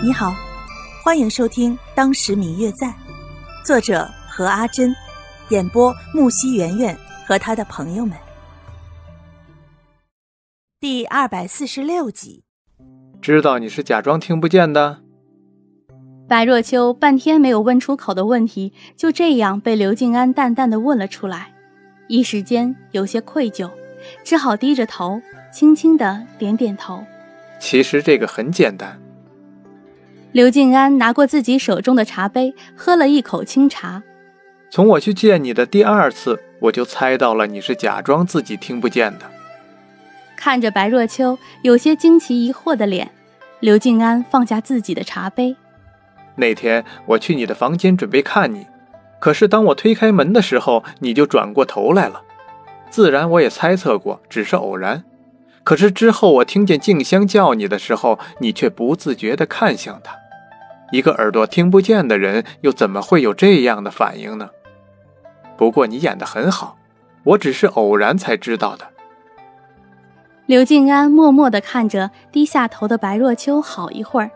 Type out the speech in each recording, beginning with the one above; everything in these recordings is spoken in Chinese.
你好，欢迎收听《当时明月在》，作者何阿珍，演播木西圆圆和他的朋友们。第二百四十六集。知道你是假装听不见的。白若秋半天没有问出口的问题，就这样被刘静安淡淡的问了出来，一时间有些愧疚，只好低着头，轻轻的点点头。其实这个很简单。刘静安拿过自己手中的茶杯，喝了一口清茶。从我去见你的第二次，我就猜到了你是假装自己听不见的。看着白若秋有些惊奇疑惑的脸，刘静安放下自己的茶杯。那天我去你的房间准备看你，可是当我推开门的时候，你就转过头来了。自然我也猜测过，只是偶然。可是之后，我听见静香叫你的时候，你却不自觉地看向他。一个耳朵听不见的人，又怎么会有这样的反应呢？不过你演得很好，我只是偶然才知道的。刘静安默默地看着低下头的白若秋好一会儿，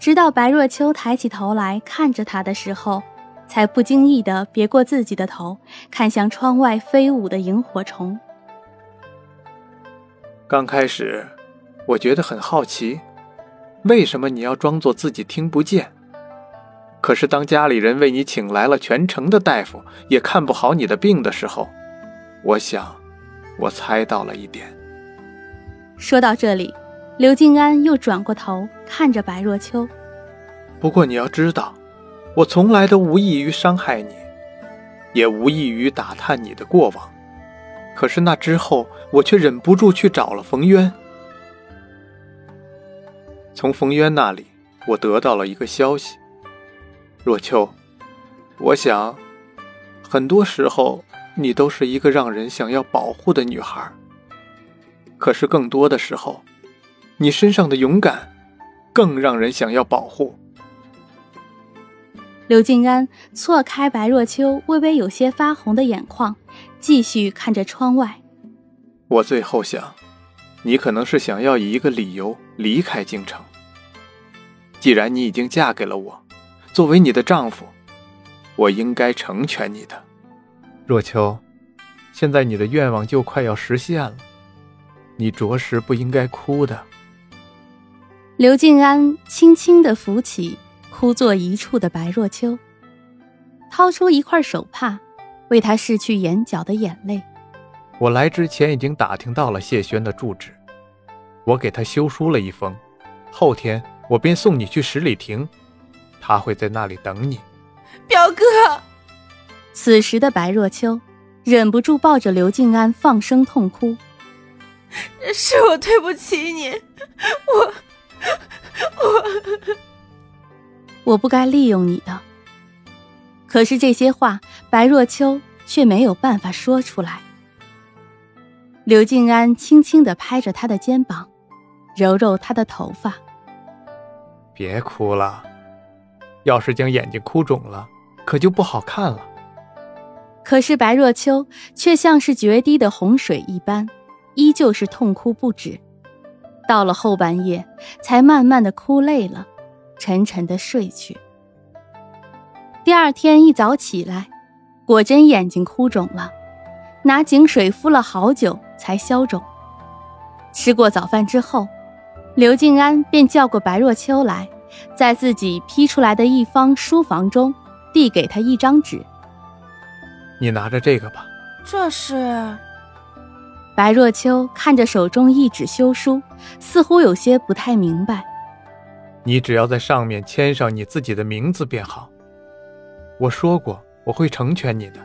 直到白若秋抬起头来看着他的时候，才不经意地别过自己的头，看向窗外飞舞的萤火虫。刚开始，我觉得很好奇，为什么你要装作自己听不见？可是当家里人为你请来了全城的大夫，也看不好你的病的时候，我想，我猜到了一点。说到这里，刘静安又转过头看着白若秋。不过你要知道，我从来都无意于伤害你，也无意于打探你的过往。可是那之后，我却忍不住去找了冯渊。从冯渊那里，我得到了一个消息：若秋，我想，很多时候你都是一个让人想要保护的女孩。可是更多的时候，你身上的勇敢，更让人想要保护。刘静安错开白若秋微微有些发红的眼眶。继续看着窗外，我最后想，你可能是想要以一个理由离开京城。既然你已经嫁给了我，作为你的丈夫，我应该成全你的。若秋，现在你的愿望就快要实现了，你着实不应该哭的。刘静安轻轻的扶起哭坐一处的白若秋，掏出一块手帕。为他拭去眼角的眼泪。我来之前已经打听到了谢轩的住址，我给他修书了一封，后天我便送你去十里亭，他会在那里等你。表哥，此时的白若秋忍不住抱着刘静安放声痛哭。是我对不起你，我我我不该利用你的。可是这些话，白若秋却没有办法说出来。刘静安轻轻的拍着他的肩膀，揉揉他的头发。别哭了，要是将眼睛哭肿了，可就不好看了。可是白若秋却像是决堤的洪水一般，依旧是痛哭不止。到了后半夜，才慢慢的哭累了，沉沉的睡去。第二天一早起来，果真眼睛哭肿了，拿井水敷了好久才消肿。吃过早饭之后，刘静安便叫过白若秋来，在自己批出来的一方书房中，递给他一张纸：“你拿着这个吧。”这是。白若秋看着手中一纸休书，似乎有些不太明白。你只要在上面签上你自己的名字便好。我说过我会成全你的，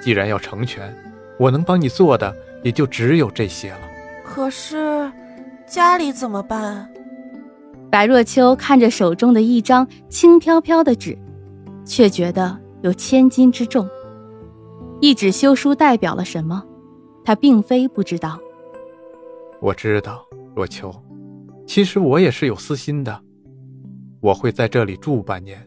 既然要成全，我能帮你做的也就只有这些了。可是，家里怎么办？白若秋看着手中的一张轻飘飘的纸，却觉得有千斤之重。一纸休书代表了什么？他并非不知道。我知道，若秋，其实我也是有私心的。我会在这里住半年。